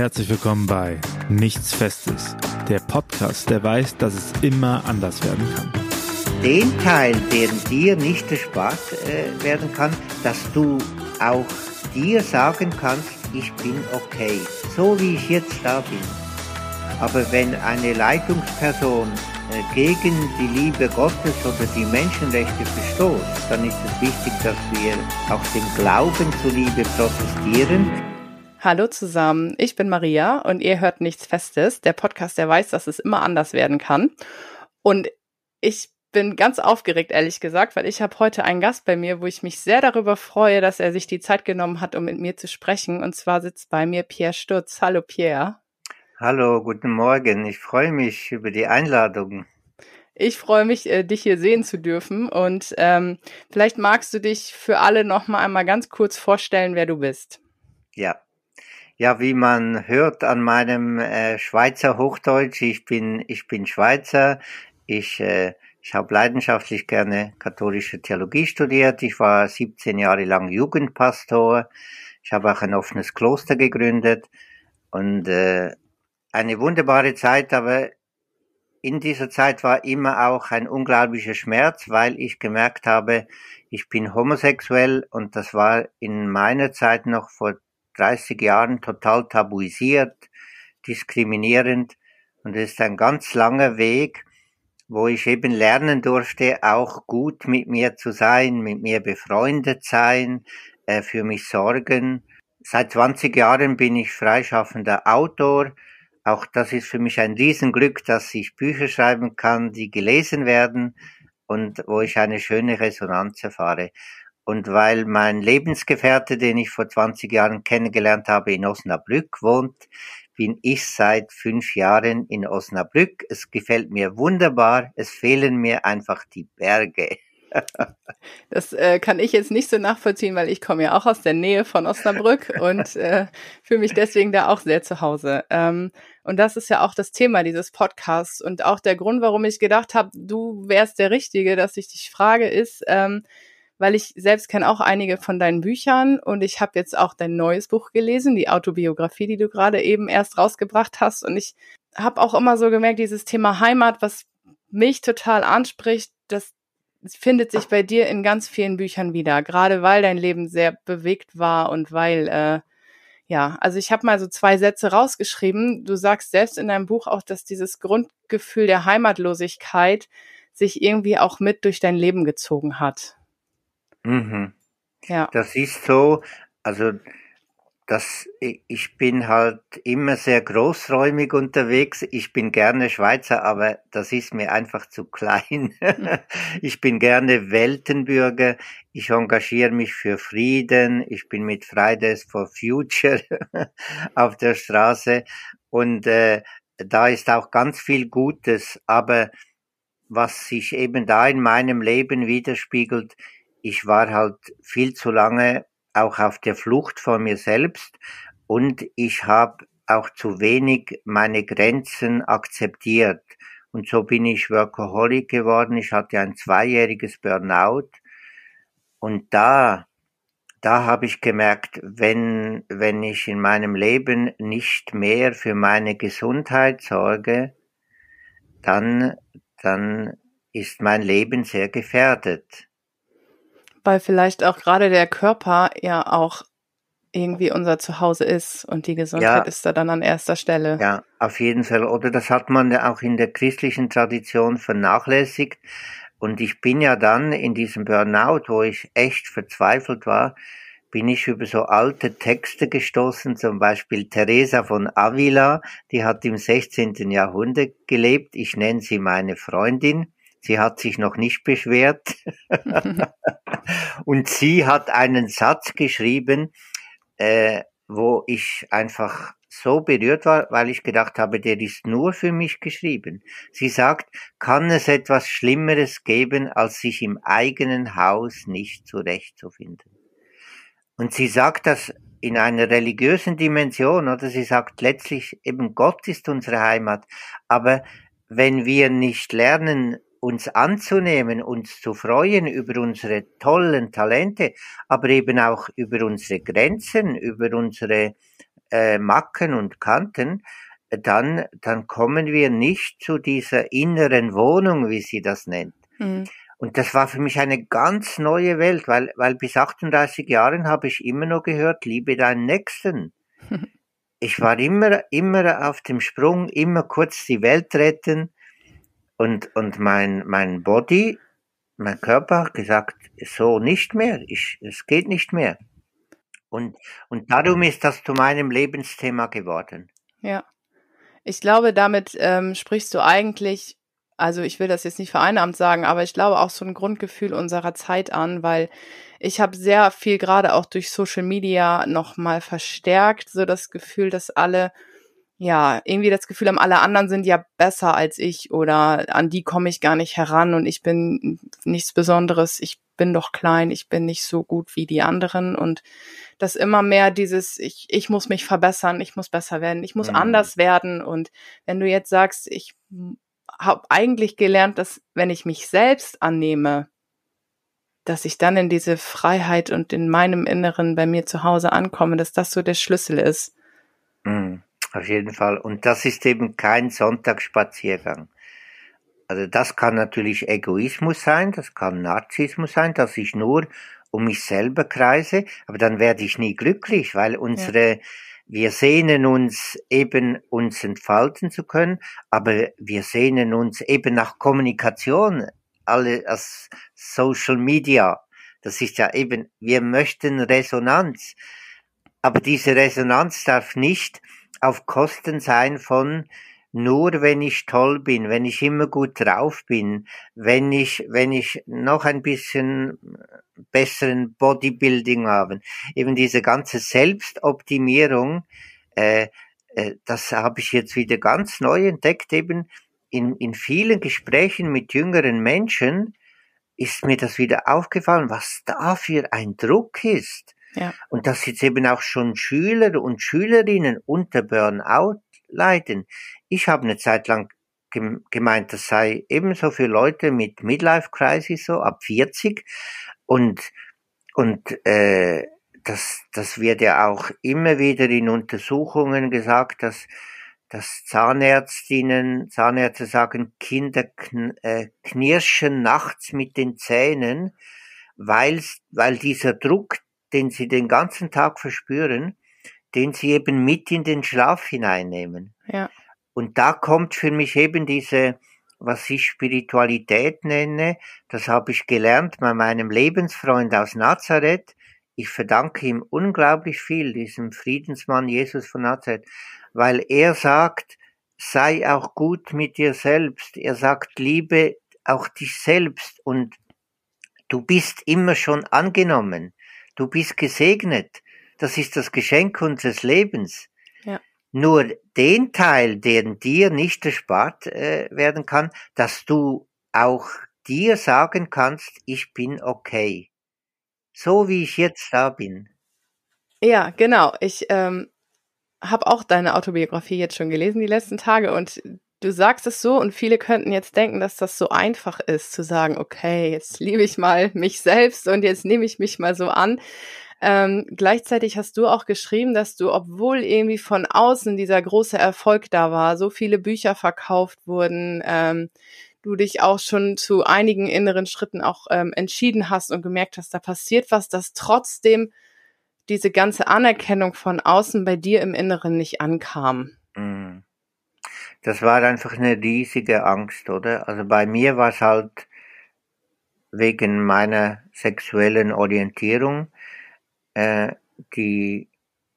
Herzlich willkommen bei Nichts Festes, der Podcast, der weiß, dass es immer anders werden kann. Den Teil, der dir nicht erspart äh, werden kann, dass du auch dir sagen kannst, ich bin okay, so wie ich jetzt da bin. Aber wenn eine Leitungsperson äh, gegen die Liebe Gottes oder die Menschenrechte verstoßt, dann ist es wichtig, dass wir auch dem Glauben zuliebe protestieren. Hallo zusammen, ich bin Maria und ihr hört nichts Festes, der Podcast, der weiß, dass es immer anders werden kann. Und ich bin ganz aufgeregt, ehrlich gesagt, weil ich habe heute einen Gast bei mir, wo ich mich sehr darüber freue, dass er sich die Zeit genommen hat, um mit mir zu sprechen. Und zwar sitzt bei mir Pierre Sturz. Hallo Pierre. Hallo, guten Morgen. Ich freue mich über die Einladung. Ich freue mich, äh, dich hier sehen zu dürfen. Und ähm, vielleicht magst du dich für alle noch mal einmal ganz kurz vorstellen, wer du bist. Ja, ja, wie man hört an meinem äh, Schweizer Hochdeutsch, ich bin ich bin Schweizer. Ich äh, ich habe leidenschaftlich gerne katholische Theologie studiert. Ich war 17 Jahre lang Jugendpastor. Ich habe auch ein offenes Kloster gegründet und äh, eine wunderbare Zeit, aber in dieser Zeit war immer auch ein unglaublicher Schmerz, weil ich gemerkt habe, ich bin homosexuell und das war in meiner Zeit noch vor 30 Jahren total tabuisiert, diskriminierend und es ist ein ganz langer Weg, wo ich eben lernen durfte, auch gut mit mir zu sein, mit mir befreundet sein, äh, für mich sorgen. Seit 20 Jahren bin ich freischaffender Autor, auch das ist für mich ein Riesenglück, dass ich Bücher schreiben kann, die gelesen werden und wo ich eine schöne Resonanz erfahre. Und weil mein Lebensgefährte, den ich vor 20 Jahren kennengelernt habe, in Osnabrück wohnt, bin ich seit fünf Jahren in Osnabrück. Es gefällt mir wunderbar. Es fehlen mir einfach die Berge. Das äh, kann ich jetzt nicht so nachvollziehen, weil ich komme ja auch aus der Nähe von Osnabrück und äh, fühle mich deswegen da auch sehr zu Hause. Ähm, und das ist ja auch das Thema dieses Podcasts und auch der Grund, warum ich gedacht habe, du wärst der Richtige, dass ich dich frage, ist, ähm, weil ich selbst kenne auch einige von deinen Büchern und ich habe jetzt auch dein neues Buch gelesen, die Autobiografie, die du gerade eben erst rausgebracht hast. Und ich habe auch immer so gemerkt, dieses Thema Heimat, was mich total anspricht, das findet sich bei dir in ganz vielen Büchern wieder, gerade weil dein Leben sehr bewegt war und weil, äh, ja, also ich habe mal so zwei Sätze rausgeschrieben. Du sagst selbst in deinem Buch auch, dass dieses Grundgefühl der Heimatlosigkeit sich irgendwie auch mit durch dein Leben gezogen hat. Mhm. Ja. Das ist so, also das, ich bin halt immer sehr großräumig unterwegs. Ich bin gerne Schweizer, aber das ist mir einfach zu klein. ich bin gerne Weltenbürger. Ich engagiere mich für Frieden. Ich bin mit Fridays for Future auf der Straße. Und äh, da ist auch ganz viel Gutes. Aber was sich eben da in meinem Leben widerspiegelt, ich war halt viel zu lange auch auf der Flucht vor mir selbst und ich habe auch zu wenig meine Grenzen akzeptiert. Und so bin ich Workaholic geworden. Ich hatte ein zweijähriges Burnout. Und da, da habe ich gemerkt, wenn, wenn ich in meinem Leben nicht mehr für meine Gesundheit sorge, dann, dann ist mein Leben sehr gefährdet weil vielleicht auch gerade der Körper ja auch irgendwie unser Zuhause ist und die Gesundheit ja, ist da dann an erster Stelle. Ja, auf jeden Fall. Oder das hat man ja auch in der christlichen Tradition vernachlässigt. Und ich bin ja dann in diesem Burnout, wo ich echt verzweifelt war, bin ich über so alte Texte gestoßen, zum Beispiel Teresa von Avila, die hat im 16. Jahrhundert gelebt. Ich nenne sie meine Freundin. Sie hat sich noch nicht beschwert. und sie hat einen Satz geschrieben, äh, wo ich einfach so berührt war, weil ich gedacht habe, der ist nur für mich geschrieben. Sie sagt, kann es etwas Schlimmeres geben, als sich im eigenen Haus nicht zurechtzufinden? Und sie sagt das in einer religiösen Dimension, oder sie sagt letztlich eben Gott ist unsere Heimat. Aber wenn wir nicht lernen, uns anzunehmen, uns zu freuen über unsere tollen Talente, aber eben auch über unsere Grenzen, über unsere äh, Macken und Kanten, dann, dann kommen wir nicht zu dieser inneren Wohnung, wie sie das nennt. Mhm. Und das war für mich eine ganz neue Welt, weil, weil bis 38 Jahren habe ich immer nur gehört, liebe deinen Nächsten. Ich war immer, immer auf dem Sprung, immer kurz die Welt retten. Und, und mein, mein Body, mein Körper hat gesagt, so nicht mehr, ich, es geht nicht mehr. Und, und darum ist das zu meinem Lebensthema geworden. Ja. Ich glaube, damit ähm, sprichst du eigentlich, also ich will das jetzt nicht vereinnahmt sagen, aber ich glaube auch so ein Grundgefühl unserer Zeit an, weil ich habe sehr viel gerade auch durch Social Media nochmal verstärkt, so das Gefühl, dass alle ja, irgendwie das Gefühl haben, alle anderen sind ja besser als ich oder an die komme ich gar nicht heran und ich bin nichts Besonderes, ich bin doch klein, ich bin nicht so gut wie die anderen und das immer mehr dieses, ich, ich muss mich verbessern, ich muss besser werden, ich muss mhm. anders werden und wenn du jetzt sagst, ich habe eigentlich gelernt, dass wenn ich mich selbst annehme, dass ich dann in diese Freiheit und in meinem Inneren bei mir zu Hause ankomme, dass das so der Schlüssel ist. Mhm. Auf jeden Fall. Und das ist eben kein Sonntagsspaziergang. Also das kann natürlich Egoismus sein, das kann Narzissmus sein, dass ich nur um mich selber kreise, aber dann werde ich nie glücklich, weil unsere, ja. wir sehnen uns eben, uns entfalten zu können, aber wir sehnen uns eben nach Kommunikation, alle als Social Media. Das ist ja eben, wir möchten Resonanz, aber diese Resonanz darf nicht auf Kosten sein von nur wenn ich toll bin, wenn ich immer gut drauf bin, wenn ich, wenn ich noch ein bisschen besseren Bodybuilding habe, eben diese ganze Selbstoptimierung, äh, äh, das habe ich jetzt wieder ganz neu entdeckt, eben in, in vielen Gesprächen mit jüngeren Menschen ist mir das wieder aufgefallen, was da für ein Druck ist. Und dass jetzt eben auch schon Schüler und Schülerinnen unter Burnout leiden. Ich habe eine Zeit lang gemeint, das sei ebenso für Leute mit Midlife Crisis so ab 40 und und äh, das das wird ja auch immer wieder in Untersuchungen gesagt, dass dass Zahnärztinnen, Zahnärzte sagen, Kinder kn äh, knirschen nachts mit den Zähnen, weil weil dieser Druck den sie den ganzen Tag verspüren, den sie eben mit in den Schlaf hineinnehmen. Ja. Und da kommt für mich eben diese, was ich Spiritualität nenne, das habe ich gelernt bei meinem Lebensfreund aus Nazareth. Ich verdanke ihm unglaublich viel, diesem Friedensmann Jesus von Nazareth, weil er sagt, sei auch gut mit dir selbst. Er sagt, liebe auch dich selbst und du bist immer schon angenommen. Du bist gesegnet. Das ist das Geschenk unseres Lebens. Ja. Nur den Teil, der dir nicht erspart äh, werden kann, dass du auch dir sagen kannst, ich bin okay. So wie ich jetzt da bin. Ja, genau. Ich ähm, habe auch deine Autobiografie jetzt schon gelesen die letzten Tage und du sagst es so und viele könnten jetzt denken, dass das so einfach ist, zu sagen, okay, jetzt liebe ich mal mich selbst und jetzt nehme ich mich mal so an. Ähm, gleichzeitig hast du auch geschrieben, dass du, obwohl irgendwie von außen dieser große Erfolg da war, so viele Bücher verkauft wurden, ähm, du dich auch schon zu einigen inneren Schritten auch ähm, entschieden hast und gemerkt hast, da passiert was, dass trotzdem diese ganze Anerkennung von außen bei dir im Inneren nicht ankam. Mhm das war einfach eine riesige Angst, oder? Also bei mir war es halt wegen meiner sexuellen Orientierung, äh, die,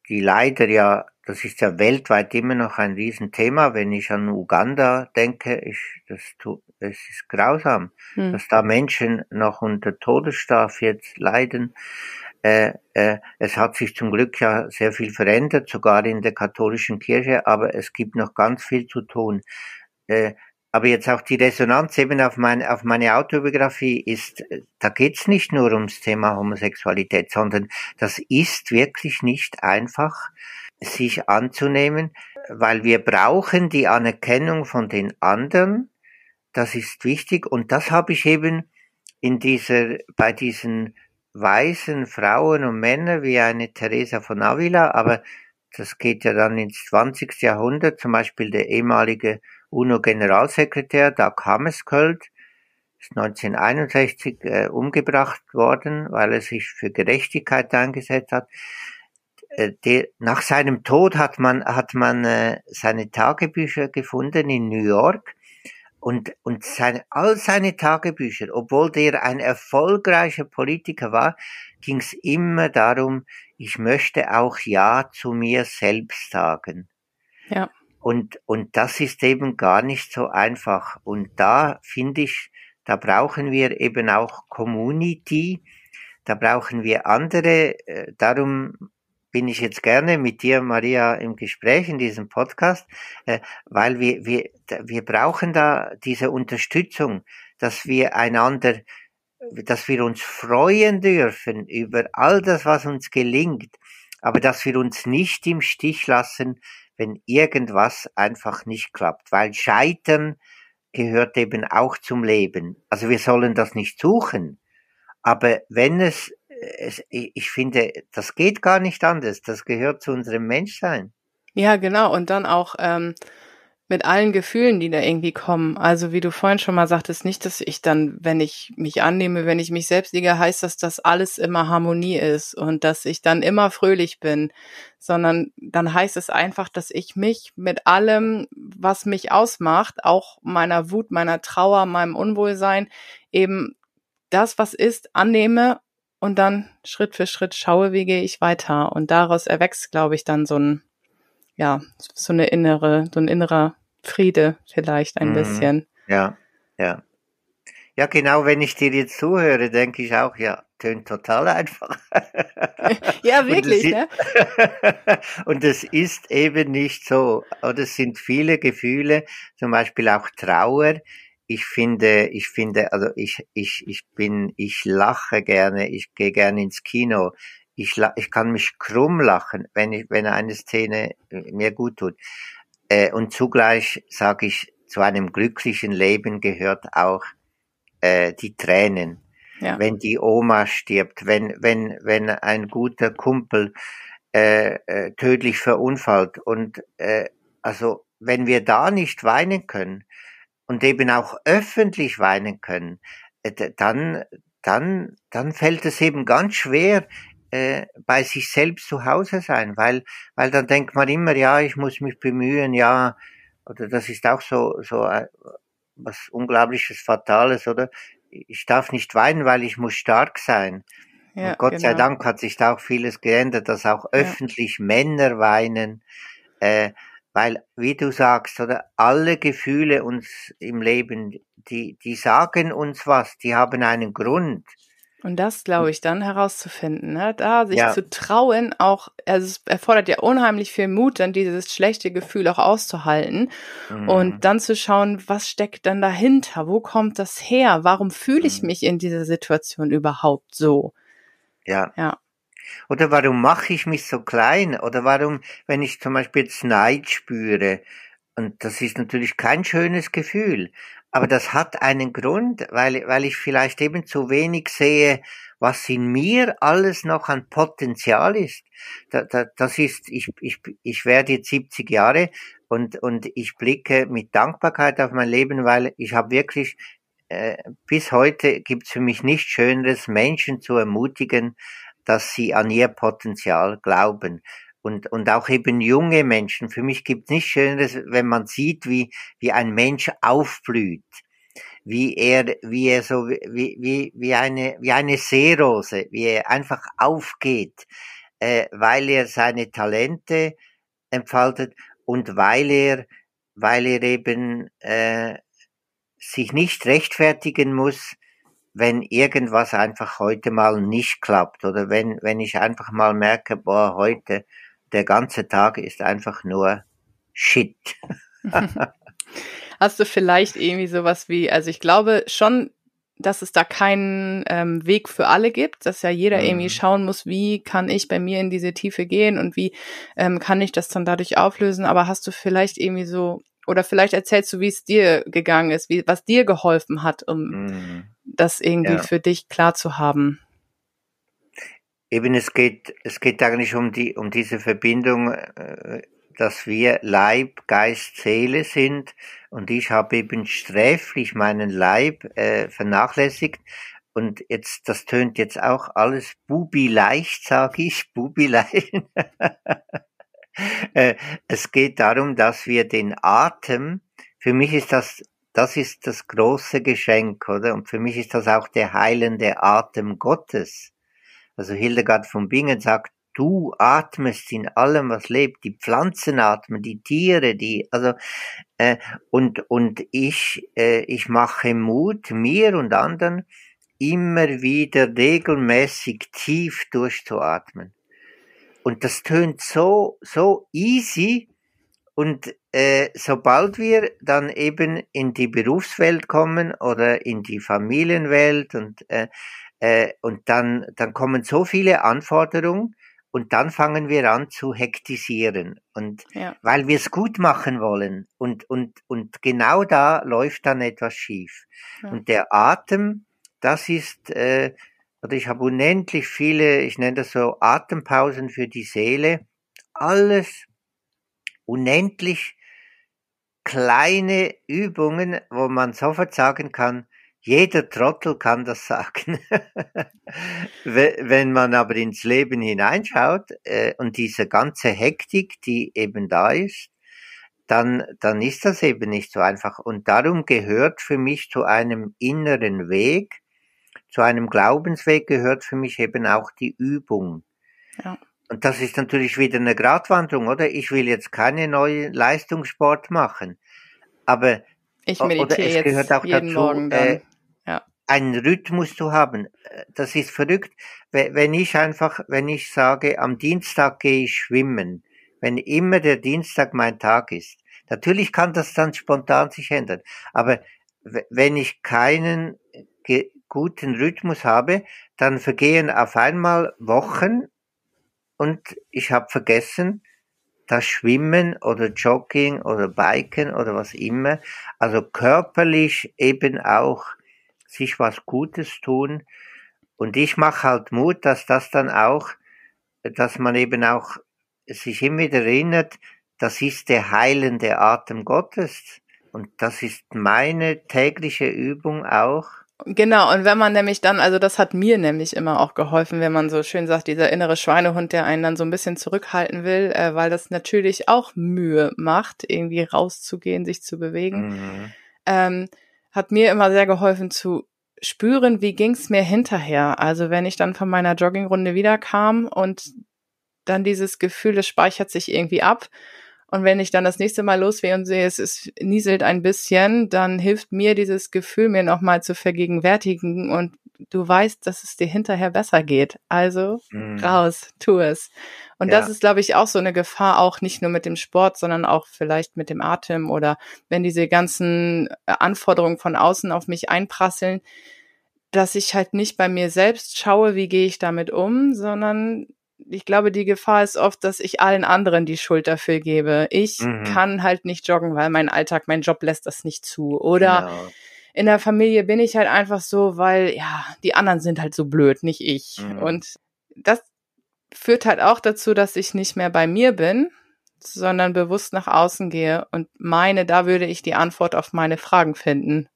die leider ja, das ist ja weltweit immer noch ein Riesenthema, wenn ich an Uganda denke, ich, das, tut, es ist grausam, hm. dass da Menschen noch unter Todesstrafe jetzt leiden. Äh, äh, es hat sich zum Glück ja sehr viel verändert, sogar in der katholischen Kirche, aber es gibt noch ganz viel zu tun. Äh, aber jetzt auch die Resonanz eben auf, mein, auf meine Autobiografie ist, da geht's nicht nur ums Thema Homosexualität, sondern das ist wirklich nicht einfach, sich anzunehmen, weil wir brauchen die Anerkennung von den anderen. Das ist wichtig und das habe ich eben in dieser, bei diesen weißen Frauen und Männer wie eine Teresa von Avila, aber das geht ja dann ins 20. Jahrhundert, zum Beispiel der ehemalige UNO-Generalsekretär Dag Hammarskjöld ist 1961 äh, umgebracht worden, weil er sich für Gerechtigkeit eingesetzt hat. Äh, der, nach seinem Tod hat man, hat man äh, seine Tagebücher gefunden in New York und, und seine, all seine Tagebücher, obwohl der ein erfolgreicher Politiker war, ging es immer darum, ich möchte auch Ja zu mir selbst sagen. Ja. Und, und das ist eben gar nicht so einfach. Und da finde ich, da brauchen wir eben auch Community, da brauchen wir andere, äh, darum bin ich jetzt gerne mit dir, Maria, im Gespräch in diesem Podcast, äh, weil wir, wir, wir brauchen da diese Unterstützung, dass wir einander, dass wir uns freuen dürfen über all das, was uns gelingt, aber dass wir uns nicht im Stich lassen, wenn irgendwas einfach nicht klappt, weil Scheitern gehört eben auch zum Leben. Also wir sollen das nicht suchen, aber wenn es es, ich finde, das geht gar nicht anders. Das gehört zu unserem Menschsein. Ja, genau. Und dann auch ähm, mit allen Gefühlen, die da irgendwie kommen. Also wie du vorhin schon mal sagtest, nicht, dass ich dann, wenn ich mich annehme, wenn ich mich selbst liege, heißt das, dass alles immer Harmonie ist und dass ich dann immer fröhlich bin, sondern dann heißt es einfach, dass ich mich mit allem, was mich ausmacht, auch meiner Wut, meiner Trauer, meinem Unwohlsein, eben das, was ist, annehme und dann Schritt für Schritt schaue, wie gehe ich weiter. Und daraus erwächst, glaube ich, dann so ein, ja, so eine innere, so ein innerer Friede vielleicht ein mhm. bisschen. Ja, ja. Ja, genau, wenn ich dir jetzt zuhöre, denke ich auch, ja, tönt total einfach. ja, wirklich, und ne? und es ist eben nicht so. Oder es sind viele Gefühle, zum Beispiel auch Trauer, ich finde, ich finde, also ich, ich, ich bin, ich lache gerne, ich gehe gerne ins Kino. Ich, ich kann mich krumm lachen, wenn ich, wenn eine Szene äh, mir gut tut. Äh, und zugleich sage ich, zu einem glücklichen Leben gehört auch äh, die Tränen. Ja. Wenn die Oma stirbt, wenn, wenn, wenn ein guter Kumpel äh, äh, tödlich verunfallt und äh, also wenn wir da nicht weinen können, und eben auch öffentlich weinen können, äh, dann, dann, dann fällt es eben ganz schwer, äh, bei sich selbst zu Hause sein, weil, weil dann denkt man immer, ja, ich muss mich bemühen, ja, oder das ist auch so, so äh, was Unglaubliches, Fatales, oder? Ich darf nicht weinen, weil ich muss stark sein. Ja, und Gott genau. sei Dank hat sich da auch vieles geändert, dass auch öffentlich ja. Männer weinen. Äh, weil, wie du sagst, oder alle Gefühle uns im Leben, die, die sagen uns was, die haben einen Grund. Und das glaube ich dann herauszufinden, ne? da sich ja. zu trauen, auch, also es erfordert ja unheimlich viel Mut, dann dieses schlechte Gefühl auch auszuhalten mhm. und dann zu schauen, was steckt dann dahinter, wo kommt das her, warum fühle ich mhm. mich in dieser Situation überhaupt so? Ja. Ja. Oder warum mache ich mich so klein? Oder warum, wenn ich zum Beispiel jetzt Neid spüre, und das ist natürlich kein schönes Gefühl, aber das hat einen Grund, weil, weil ich vielleicht eben zu wenig sehe, was in mir alles noch an Potenzial ist. Da, da, das ist, ich, ich, ich werde jetzt 70 Jahre und, und ich blicke mit Dankbarkeit auf mein Leben, weil ich habe wirklich äh, bis heute gibt's für mich nichts Schöneres, Menschen zu ermutigen, dass sie an ihr Potenzial glauben. Und, und auch eben junge Menschen. Für mich gibt es nichts Schöneres, wenn man sieht, wie, wie ein Mensch aufblüht. Wie er, wie er so, wie, wie, wie eine, wie eine Seerose, wie er einfach aufgeht, äh, weil er seine Talente entfaltet und weil er, weil er eben äh, sich nicht rechtfertigen muss, wenn irgendwas einfach heute mal nicht klappt oder wenn, wenn ich einfach mal merke, boah, heute, der ganze Tag ist einfach nur Shit. Hast du vielleicht irgendwie sowas wie, also ich glaube schon, dass es da keinen ähm, Weg für alle gibt, dass ja jeder mhm. irgendwie schauen muss, wie kann ich bei mir in diese Tiefe gehen und wie ähm, kann ich das dann dadurch auflösen. Aber hast du vielleicht irgendwie so, oder vielleicht erzählst du, wie es dir gegangen ist, wie, was dir geholfen hat, um mhm das irgendwie ja. für dich klar zu haben? Eben, es geht, es geht eigentlich um die, um diese Verbindung, äh, dass wir Leib, Geist, Seele sind. Und ich habe eben sträflich meinen Leib äh, vernachlässigt. Und jetzt, das tönt jetzt auch alles bubi leicht, sage ich, bubi leicht. äh, es geht darum, dass wir den Atem, für mich ist das, das ist das große Geschenk, oder? Und für mich ist das auch der heilende Atem Gottes also Hildegard von Bingen sagt, du atmest in allem, was lebt. Die Pflanzen atmen, die Tiere, die, also, äh, und, und ich, äh, ich mache Mut, mir und anderen, immer wieder regelmäßig tief durchzuatmen. Und das tönt so, so easy. Und äh, sobald wir dann eben in die Berufswelt kommen oder in die Familienwelt und äh, äh, und dann, dann kommen so viele Anforderungen und dann fangen wir an zu hektisieren. Und ja. weil wir es gut machen wollen und, und, und genau da läuft dann etwas schief. Ja. Und der Atem, das ist, äh, oder ich habe unendlich viele, ich nenne das so Atempausen für die Seele. Alles unendlich kleine Übungen, wo man sofort sagen kann, jeder Trottel kann das sagen. Wenn man aber ins Leben hineinschaut äh, und diese ganze Hektik, die eben da ist, dann, dann ist das eben nicht so einfach. Und darum gehört für mich zu einem inneren Weg, zu einem Glaubensweg gehört für mich eben auch die Übung. Ja. Und das ist natürlich wieder eine Gratwanderung, oder? Ich will jetzt keine neue Leistungssport machen, aber ich meditiere jetzt jeden dazu, Morgen dann. Äh, einen Rhythmus zu haben. Das ist verrückt. Wenn ich einfach, wenn ich sage, am Dienstag gehe ich schwimmen, wenn immer der Dienstag mein Tag ist, natürlich kann das dann spontan sich ändern. Aber wenn ich keinen guten Rhythmus habe, dann vergehen auf einmal Wochen und ich habe vergessen, das Schwimmen oder Jogging oder Biken oder was immer, also körperlich eben auch sich was Gutes tun. Und ich mache halt Mut, dass das dann auch, dass man eben auch sich immer wieder erinnert, das ist der heilende Atem Gottes. Und das ist meine tägliche Übung auch. Genau, und wenn man nämlich dann, also das hat mir nämlich immer auch geholfen, wenn man so schön sagt, dieser innere Schweinehund, der einen dann so ein bisschen zurückhalten will, äh, weil das natürlich auch Mühe macht, irgendwie rauszugehen, sich zu bewegen. Mhm. Ähm, hat mir immer sehr geholfen zu spüren, wie ging's mir hinterher. Also wenn ich dann von meiner Joggingrunde wiederkam und dann dieses Gefühl, es speichert sich irgendwie ab. Und wenn ich dann das nächste Mal losgehe und sehe, es ist, nieselt ein bisschen, dann hilft mir dieses Gefühl, mir nochmal zu vergegenwärtigen und du weißt, dass es dir hinterher besser geht. Also mm. raus, tu es. Und ja. das ist, glaube ich, auch so eine Gefahr, auch nicht nur mit dem Sport, sondern auch vielleicht mit dem Atem oder wenn diese ganzen äh, Anforderungen von außen auf mich einprasseln, dass ich halt nicht bei mir selbst schaue, wie gehe ich damit um, sondern ich glaube, die Gefahr ist oft, dass ich allen anderen die Schuld dafür gebe. Ich mhm. kann halt nicht joggen, weil mein Alltag, mein Job lässt das nicht zu. Oder genau. in der Familie bin ich halt einfach so, weil ja, die anderen sind halt so blöd, nicht ich. Mhm. Und das führt halt auch dazu, dass ich nicht mehr bei mir bin, sondern bewusst nach außen gehe und meine, da würde ich die Antwort auf meine Fragen finden.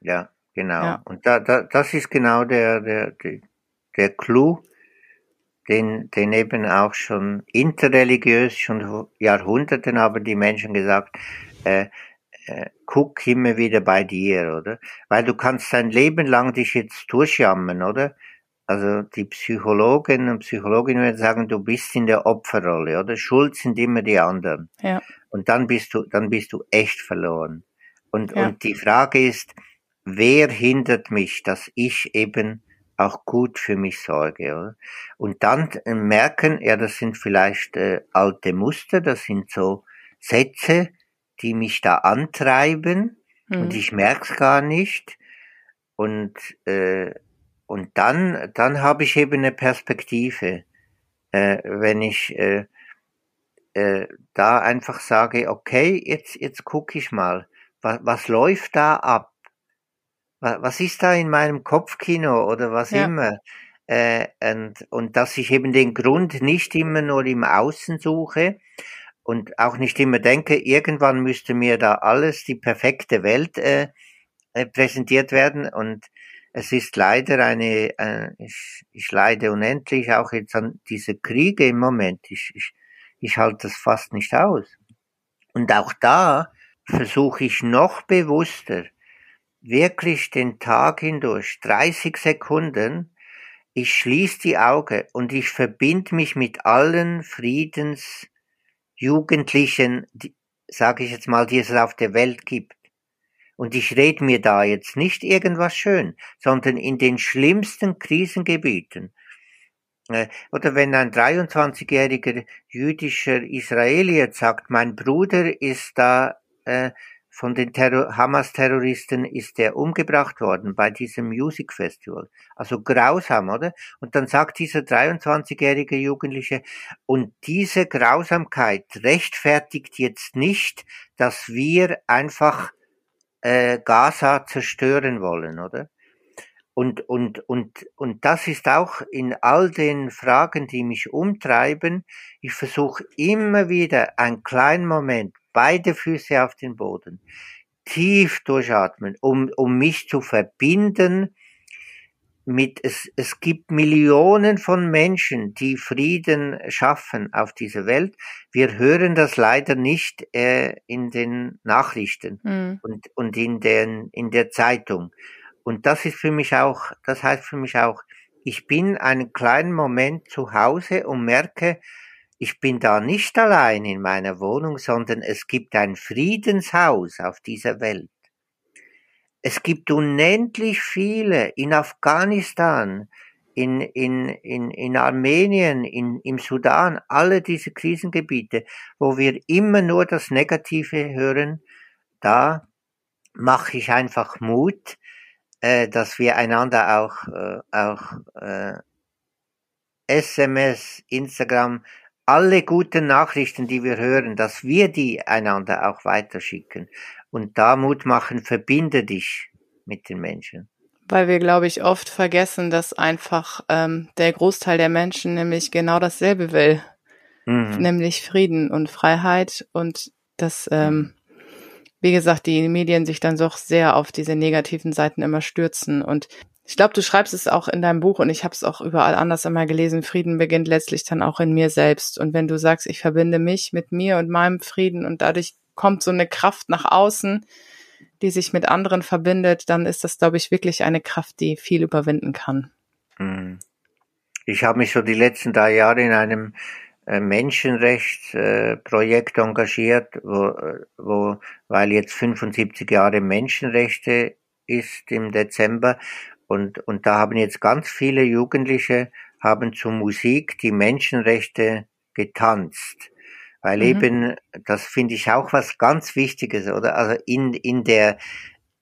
Ja, genau. Ja. Und da, da, das ist genau der, der, der, der Clou, den, den eben auch schon interreligiös, schon Jahrhunderten haben die Menschen gesagt, äh, äh, guck immer wieder bei dir, oder? Weil du kannst dein Leben lang dich jetzt durchjammern, oder? Also die Psychologen und Psychologinnen würden sagen, du bist in der Opferrolle, oder? Schuld sind immer die anderen. Ja. Und dann bist du, dann bist du echt verloren. Und, ja. und die Frage ist, wer hindert mich, dass ich eben auch gut für mich sorge, oder? Und dann äh, merken, ja, das sind vielleicht äh, alte Muster, das sind so Sätze, die mich da antreiben mhm. und ich merk's gar nicht. Und äh, und dann, dann habe ich eben eine Perspektive, äh, wenn ich äh, äh, da einfach sage, okay, jetzt, jetzt gucke ich mal, was, was läuft da ab? Was, ist da in meinem Kopfkino oder was ja. immer? äh, und, und dass ich eben den Grund nicht immer nur im Außen suche und auch nicht immer denke, irgendwann müsste mir da alles die perfekte Welt äh, äh, präsentiert werden und es ist leider eine, äh, ich, ich leide unendlich auch jetzt an diese Kriege im Moment. Ich, ich, ich halte das fast nicht aus. Und auch da versuche ich noch bewusster, wirklich den Tag hindurch, 30 Sekunden, ich schließe die Augen und ich verbinde mich mit allen Friedensjugendlichen, sage ich jetzt mal, die es auf der Welt gibt. Und ich rede mir da jetzt nicht irgendwas schön, sondern in den schlimmsten Krisengebieten. Äh, oder wenn ein 23-jähriger jüdischer Israelier sagt, mein Bruder ist da äh, von den Terror Hamas-Terroristen ist er umgebracht worden bei diesem Music Festival. Also grausam, oder? Und dann sagt dieser 23-jährige Jugendliche, und diese Grausamkeit rechtfertigt jetzt nicht, dass wir einfach äh, Gaza zerstören wollen, oder? Und, und, und, und das ist auch in all den Fragen, die mich umtreiben. Ich versuche immer wieder einen kleinen Moment, beide Füße auf den Boden, tief durchatmen, um, um mich zu verbinden mit, es, es gibt Millionen von Menschen, die Frieden schaffen auf dieser Welt. Wir hören das leider nicht äh, in den Nachrichten mhm. und, und in, den, in der Zeitung. Und das ist für mich auch, das heißt für mich auch, ich bin einen kleinen Moment zu Hause und merke, ich bin da nicht allein in meiner Wohnung, sondern es gibt ein Friedenshaus auf dieser Welt. Es gibt unendlich viele in Afghanistan, in, in, in, in Armenien, in, im Sudan, alle diese Krisengebiete, wo wir immer nur das Negative hören, da mache ich einfach Mut, äh, dass wir einander auch, äh, auch äh, SMS, Instagram, alle guten Nachrichten, die wir hören, dass wir die einander auch weiterschicken und da Mut machen, verbinde dich mit den Menschen. Weil wir, glaube ich, oft vergessen, dass einfach ähm, der Großteil der Menschen nämlich genau dasselbe will. Mhm. Nämlich Frieden und Freiheit und dass, ähm, wie gesagt, die Medien sich dann doch sehr auf diese negativen Seiten immer stürzen. Und ich glaube, du schreibst es auch in deinem Buch und ich habe es auch überall anders immer gelesen. Frieden beginnt letztlich dann auch in mir selbst. Und wenn du sagst, ich verbinde mich mit mir und meinem Frieden und dadurch kommt so eine Kraft nach außen, die sich mit anderen verbindet, dann ist das, glaube ich, wirklich eine Kraft, die viel überwinden kann. Hm. Ich habe mich so die letzten drei Jahre in einem äh, Menschenrechtsprojekt engagiert, wo, wo, weil jetzt 75 Jahre Menschenrechte ist im Dezember und, und da haben jetzt ganz viele Jugendliche haben zur Musik die Menschenrechte getanzt. Weil mhm. eben, das finde ich auch was ganz Wichtiges, oder? Also in, in der,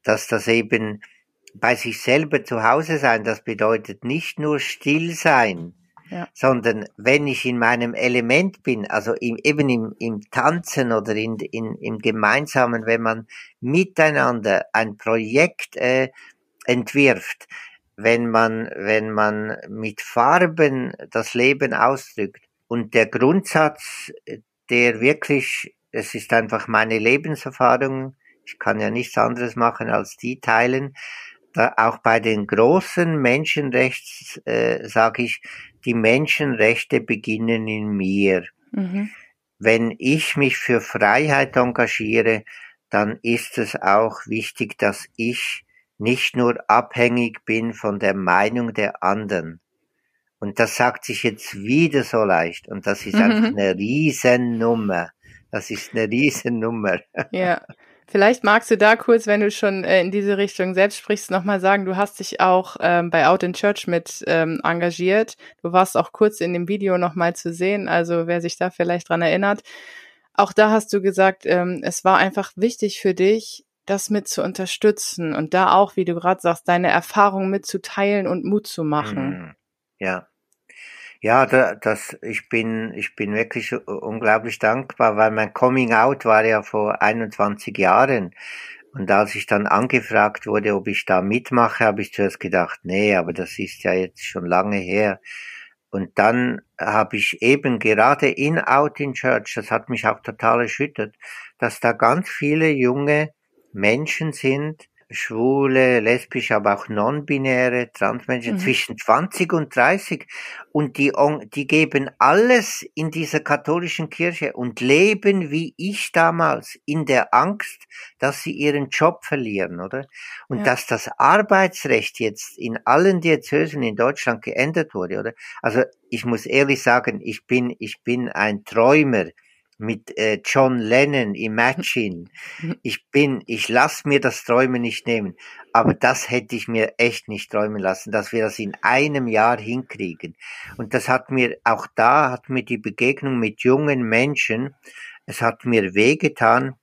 dass das eben bei sich selber zu Hause sein, das bedeutet nicht nur still sein, ja. sondern wenn ich in meinem Element bin, also im, eben im, im Tanzen oder in, in, im Gemeinsamen, wenn man miteinander ein Projekt äh, entwirft, wenn man, wenn man mit Farben das Leben ausdrückt und der Grundsatz, der wirklich, es ist einfach meine Lebenserfahrung, ich kann ja nichts anderes machen als die teilen, da auch bei den großen Menschenrechts äh, sage ich, die Menschenrechte beginnen in mir. Mhm. Wenn ich mich für Freiheit engagiere, dann ist es auch wichtig, dass ich nicht nur abhängig bin von der Meinung der anderen. Und das sagt sich jetzt wieder so leicht. Und das ist mhm. einfach eine Riesennummer. Das ist eine Riesennummer. Ja. Vielleicht magst du da kurz, wenn du schon äh, in diese Richtung selbst sprichst, nochmal sagen, du hast dich auch ähm, bei Out in Church mit ähm, engagiert. Du warst auch kurz in dem Video nochmal zu sehen, also wer sich da vielleicht dran erinnert. Auch da hast du gesagt, ähm, es war einfach wichtig für dich, das mit zu unterstützen und da auch, wie du gerade sagst, deine Erfahrungen mitzuteilen und Mut zu machen. Mhm. Ja. Ja, da, das, ich bin, ich bin wirklich unglaublich dankbar, weil mein Coming Out war ja vor 21 Jahren. Und als ich dann angefragt wurde, ob ich da mitmache, habe ich zuerst gedacht, nee, aber das ist ja jetzt schon lange her. Und dann habe ich eben gerade in Out in Church, das hat mich auch total erschüttert, dass da ganz viele junge Menschen sind, schwule, lesbische, aber auch non-binäre Transmenschen mhm. zwischen 20 und 30 und die, die geben alles in dieser katholischen Kirche und leben wie ich damals in der Angst, dass sie ihren Job verlieren, oder? Und ja. dass das Arbeitsrecht jetzt in allen Diözesen in Deutschland geändert wurde, oder? Also ich muss ehrlich sagen, ich bin, ich bin ein Träumer mit äh, John Lennon, Imagine. Ich bin, ich lass mir das Träumen nicht nehmen. Aber das hätte ich mir echt nicht träumen lassen, dass wir das in einem Jahr hinkriegen. Und das hat mir, auch da hat mir die Begegnung mit jungen Menschen, es hat mir wehgetan,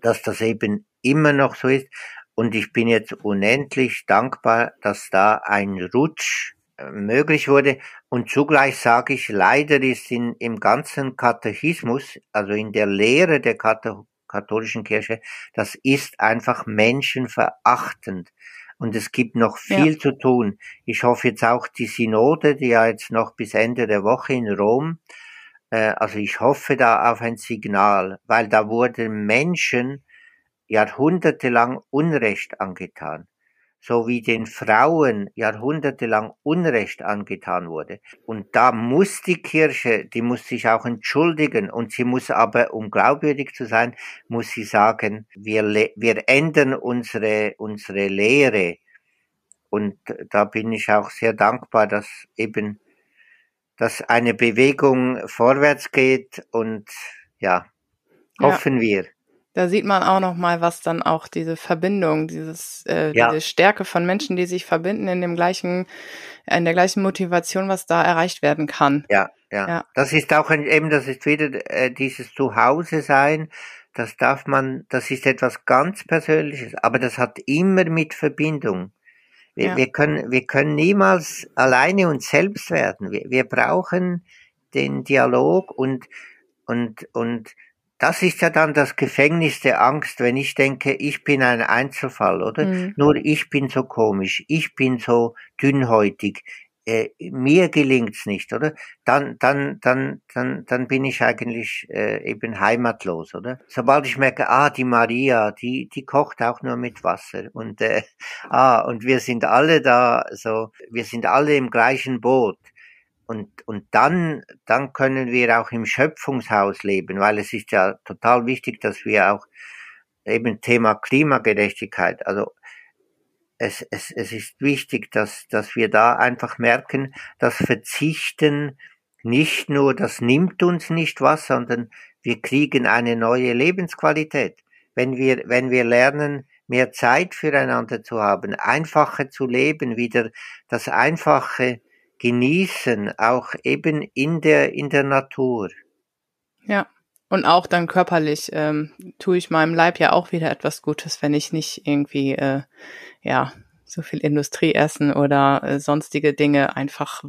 dass das eben immer noch so ist. Und ich bin jetzt unendlich dankbar, dass da ein Rutsch möglich wurde. Und zugleich sage ich, leider ist in, im ganzen Katechismus, also in der Lehre der katholischen Kirche, das ist einfach menschenverachtend. Und es gibt noch viel ja. zu tun. Ich hoffe jetzt auch die Synode, die ja jetzt noch bis Ende der Woche in Rom, äh, also ich hoffe da auf ein Signal, weil da wurden Menschen jahrhundertelang Unrecht angetan so wie den Frauen jahrhundertelang Unrecht angetan wurde. Und da muss die Kirche, die muss sich auch entschuldigen und sie muss aber, um glaubwürdig zu sein, muss sie sagen, wir, wir ändern unsere, unsere Lehre. Und da bin ich auch sehr dankbar, dass eben, dass eine Bewegung vorwärts geht und ja, hoffen ja. wir. Da sieht man auch noch mal, was dann auch diese Verbindung, dieses äh, ja. diese Stärke von Menschen, die sich verbinden in dem gleichen, in der gleichen Motivation, was da erreicht werden kann. Ja, ja. ja. Das ist auch ein, eben, das ist wieder äh, dieses Zuhause sein. Das darf man, das ist etwas ganz Persönliches, aber das hat immer mit Verbindung. Wir, ja. wir können, wir können niemals alleine uns selbst werden. Wir, wir brauchen den Dialog und und und das ist ja dann das Gefängnis der Angst, wenn ich denke, ich bin ein Einzelfall, oder? Mhm. Nur ich bin so komisch, ich bin so dünnhäutig, äh, mir gelingt's nicht, oder? Dann, dann, dann, dann, dann bin ich eigentlich äh, eben heimatlos, oder? Sobald ich merke, ah, die Maria, die, die kocht auch nur mit Wasser und äh, ah, und wir sind alle da, so, wir sind alle im gleichen Boot und, und dann, dann können wir auch im Schöpfungshaus leben, weil es ist ja total wichtig, dass wir auch eben Thema Klimagerechtigkeit, also es, es, es ist wichtig, dass, dass wir da einfach merken, dass Verzichten nicht nur, das nimmt uns nicht was, sondern wir kriegen eine neue Lebensqualität. Wenn wir, wenn wir lernen, mehr Zeit füreinander zu haben, einfacher zu leben, wieder das Einfache genießen, auch eben in der, in der Natur. Ja. Und auch dann körperlich ähm, tue ich meinem Leib ja auch wieder etwas Gutes, wenn ich nicht irgendwie, äh, ja, so viel Industrie essen oder äh, sonstige Dinge einfach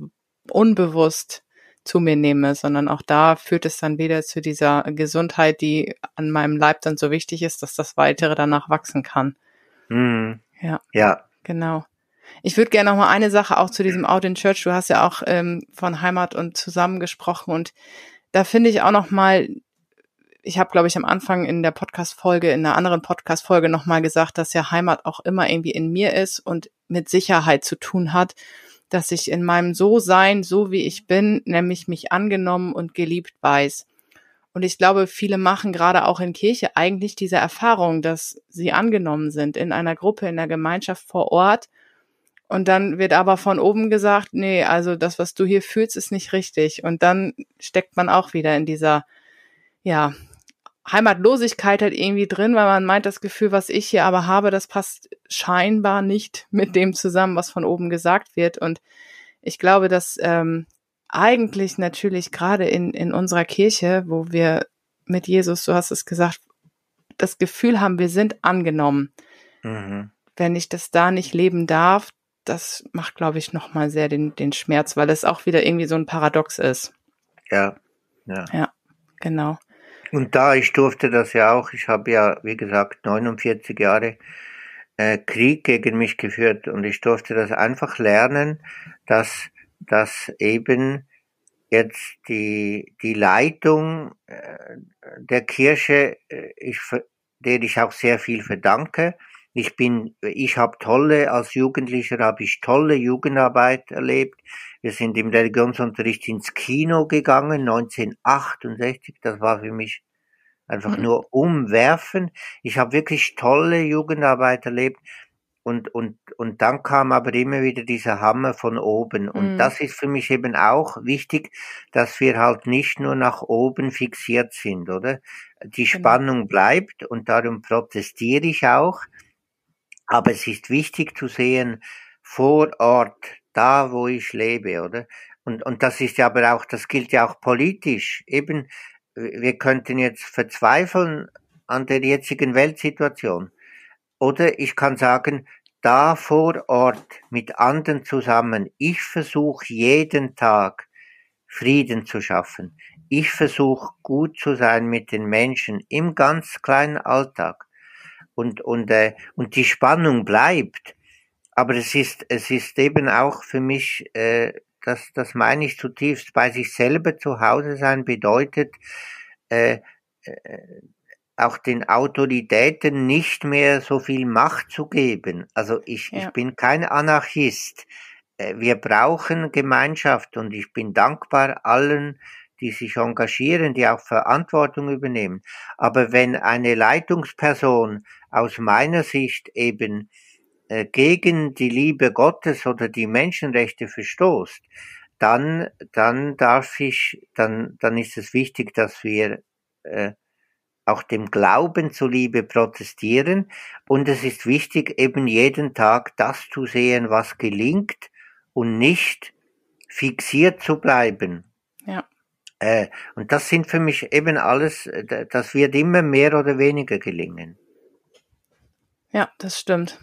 unbewusst zu mir nehme, sondern auch da führt es dann wieder zu dieser Gesundheit, die an meinem Leib dann so wichtig ist, dass das Weitere danach wachsen kann. Mhm. Ja. Ja. Genau. Ich würde gerne noch mal eine Sache auch zu diesem Out in Church. Du hast ja auch ähm, von Heimat und zusammen gesprochen und da finde ich auch noch mal, ich habe glaube ich am Anfang in der Podcast-Folge, in einer anderen Podcast-Folge noch mal gesagt, dass ja Heimat auch immer irgendwie in mir ist und mit Sicherheit zu tun hat, dass ich in meinem So-Sein, so wie ich bin, nämlich mich angenommen und geliebt weiß. Und ich glaube, viele machen gerade auch in Kirche eigentlich diese Erfahrung, dass sie angenommen sind in einer Gruppe, in der Gemeinschaft vor Ort und dann wird aber von oben gesagt, nee, also das, was du hier fühlst, ist nicht richtig. Und dann steckt man auch wieder in dieser, ja, Heimatlosigkeit halt irgendwie drin, weil man meint, das Gefühl, was ich hier aber habe, das passt scheinbar nicht mit dem zusammen, was von oben gesagt wird. Und ich glaube, dass ähm, eigentlich natürlich gerade in, in unserer Kirche, wo wir mit Jesus, du hast es gesagt, das Gefühl haben, wir sind angenommen. Mhm. Wenn ich das da nicht leben darf, das macht, glaube ich, nochmal sehr den, den Schmerz, weil es auch wieder irgendwie so ein Paradox ist. Ja, ja. Ja, genau. Und da, ich durfte das ja auch, ich habe ja, wie gesagt, 49 Jahre äh, Krieg gegen mich geführt und ich durfte das einfach lernen, dass, dass eben jetzt die, die Leitung äh, der Kirche, äh, ich, der ich auch sehr viel verdanke, ich bin, ich habe tolle, als Jugendlicher habe ich tolle Jugendarbeit erlebt. Wir sind im Religionsunterricht ins Kino gegangen, 1968. Das war für mich einfach mhm. nur umwerfen. Ich habe wirklich tolle Jugendarbeit erlebt. Und, und, und dann kam aber immer wieder dieser Hammer von oben. Und mhm. das ist für mich eben auch wichtig, dass wir halt nicht nur nach oben fixiert sind, oder? Die genau. Spannung bleibt und darum protestiere ich auch. Aber es ist wichtig zu sehen, vor Ort, da wo ich lebe, oder? Und, und das ist ja aber auch, das gilt ja auch politisch. Eben, wir könnten jetzt verzweifeln an der jetzigen Weltsituation. Oder ich kann sagen, da vor Ort mit anderen zusammen, ich versuche jeden Tag Frieden zu schaffen. Ich versuche gut zu sein mit den Menschen im ganz kleinen Alltag. Und, und, äh, und die Spannung bleibt. Aber es ist, es ist eben auch für mich, äh, das, das meine ich zutiefst, bei sich selber zu Hause sein bedeutet, äh, äh, auch den Autoritäten nicht mehr so viel Macht zu geben. Also ich, ja. ich bin kein Anarchist. Äh, wir brauchen Gemeinschaft und ich bin dankbar allen, die sich engagieren, die auch Verantwortung übernehmen. Aber wenn eine Leitungsperson aus meiner Sicht eben äh, gegen die Liebe Gottes oder die Menschenrechte verstoßt, dann, dann darf ich, dann, dann ist es wichtig, dass wir äh, auch dem Glauben zuliebe protestieren. Und es ist wichtig, eben jeden Tag das zu sehen, was gelingt und nicht fixiert zu bleiben. Ja. Äh, und das sind für mich eben alles, äh, das wird immer mehr oder weniger gelingen. Ja, das stimmt.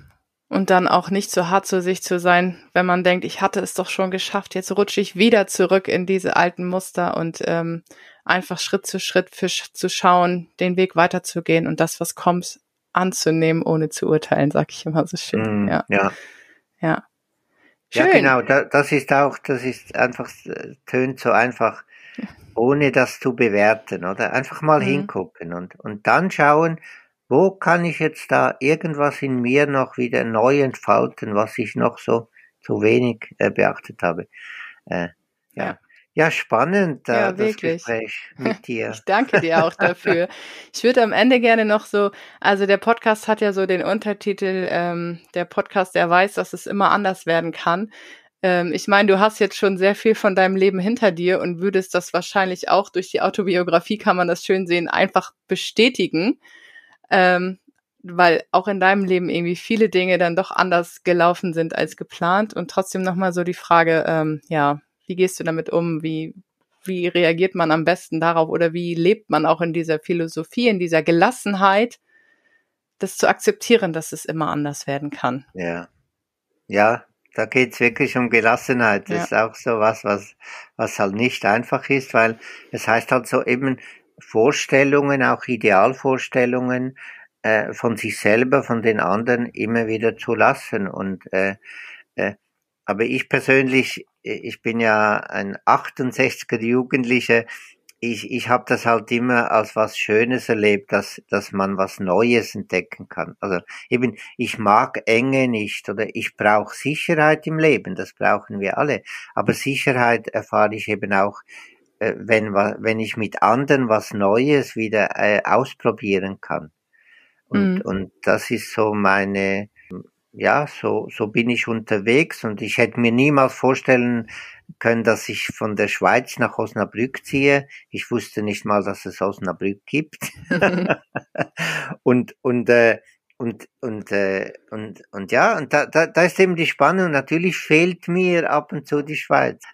Und dann auch nicht so hart zu sich zu sein, wenn man denkt, ich hatte es doch schon geschafft, jetzt rutsche ich wieder zurück in diese alten Muster und ähm, einfach Schritt zu Schritt für, zu schauen, den Weg weiterzugehen und das, was kommt, anzunehmen, ohne zu urteilen, sag ich immer so schön. Mm, ja. ja. Ja. Schön. Ja, genau, da, das ist auch, das ist einfach, tönt so einfach, ohne das zu bewerten, oder? Einfach mal mhm. hingucken und, und dann schauen, wo kann ich jetzt da irgendwas in mir noch wieder neu entfalten, was ich noch so zu wenig äh, beachtet habe. Äh, ja. ja. Ja, spannend, äh, ja, das wirklich. Gespräch mit dir. Ich danke dir auch dafür. ich würde am Ende gerne noch so, also der Podcast hat ja so den Untertitel, ähm, der Podcast, der weiß, dass es immer anders werden kann. Ähm, ich meine, du hast jetzt schon sehr viel von deinem Leben hinter dir und würdest das wahrscheinlich auch durch die Autobiografie, kann man das schön sehen, einfach bestätigen. Ähm, weil auch in deinem Leben irgendwie viele Dinge dann doch anders gelaufen sind als geplant. Und trotzdem nochmal so die Frage, ähm, ja, wie gehst du damit um? Wie, wie reagiert man am besten darauf oder wie lebt man auch in dieser Philosophie, in dieser Gelassenheit, das zu akzeptieren, dass es immer anders werden kann? Ja. Ja, da geht's wirklich um Gelassenheit. Das ja. ist auch so was, was, was halt nicht einfach ist, weil es heißt halt so eben Vorstellungen, auch Idealvorstellungen äh, von sich selber, von den anderen immer wieder zu lassen. Und äh, äh, aber ich persönlich, ich bin ja ein 68er Jugendlicher, ich, ich habe das halt immer als was Schönes erlebt, dass, dass man was Neues entdecken kann. Also eben, ich mag Enge nicht oder ich brauche Sicherheit im Leben, das brauchen wir alle. Aber Sicherheit erfahre ich eben auch, äh, wenn, wenn ich mit anderen was Neues wieder äh, ausprobieren kann. Und, mhm. und das ist so meine, ja, so, so bin ich unterwegs und ich hätte mir niemals vorstellen können, dass ich von der Schweiz nach Osnabrück ziehe. Ich wusste nicht mal, dass es Osnabrück gibt. und, und, äh, und, und, äh, und, und ja, und da, da, da ist eben die Spannung. Natürlich fehlt mir ab und zu die Schweiz.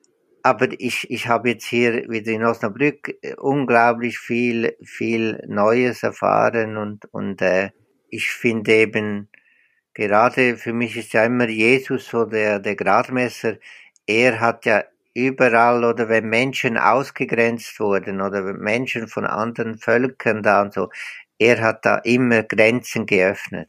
Aber ich, ich habe jetzt hier wieder in Osnabrück äh, unglaublich viel, viel Neues erfahren und, und äh, ich finde eben, gerade für mich ist ja immer Jesus so der, der Gradmesser. Er hat ja überall oder wenn Menschen ausgegrenzt wurden oder Menschen von anderen Völkern da und so, er hat da immer Grenzen geöffnet.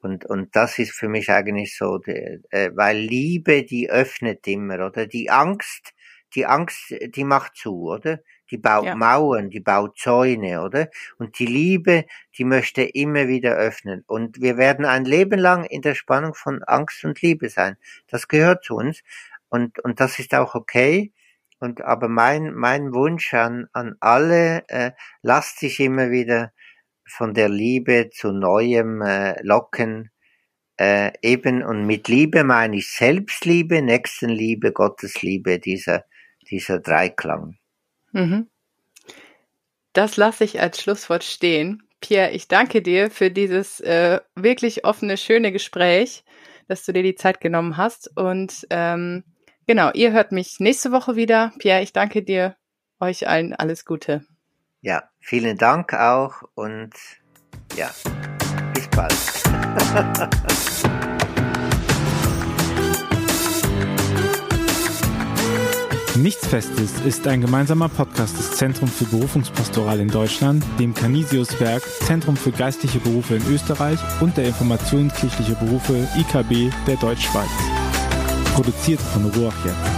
Und, und das ist für mich eigentlich so, äh, weil Liebe, die öffnet immer, oder? Die Angst, die Angst, die macht zu, oder? Die baut ja. Mauern, die baut Zäune, oder? Und die Liebe, die möchte immer wieder öffnen. Und wir werden ein Leben lang in der Spannung von Angst und Liebe sein. Das gehört zu uns. Und, und das ist auch okay. Und aber mein, mein Wunsch an, an alle, äh, lasst sich immer wieder von der Liebe zu Neuem äh, locken. Äh, eben und mit Liebe meine ich Selbstliebe, Nächstenliebe, Gottesliebe, dieser, dieser Dreiklang. Mhm. Das lasse ich als Schlusswort stehen. Pierre, ich danke dir für dieses äh, wirklich offene, schöne Gespräch, dass du dir die Zeit genommen hast. Und ähm, genau, ihr hört mich nächste Woche wieder. Pierre, ich danke dir. Euch allen alles Gute. Ja, vielen Dank auch und ja, bis bald. Nichts Festes ist ein gemeinsamer Podcast des Zentrum für Berufungspastoral in Deutschland, dem Canisius-Werk, Zentrum für geistliche Berufe in Österreich und der Informationskirchliche Berufe IKB der Deutschschweiz. Produziert von Ruach jetzt.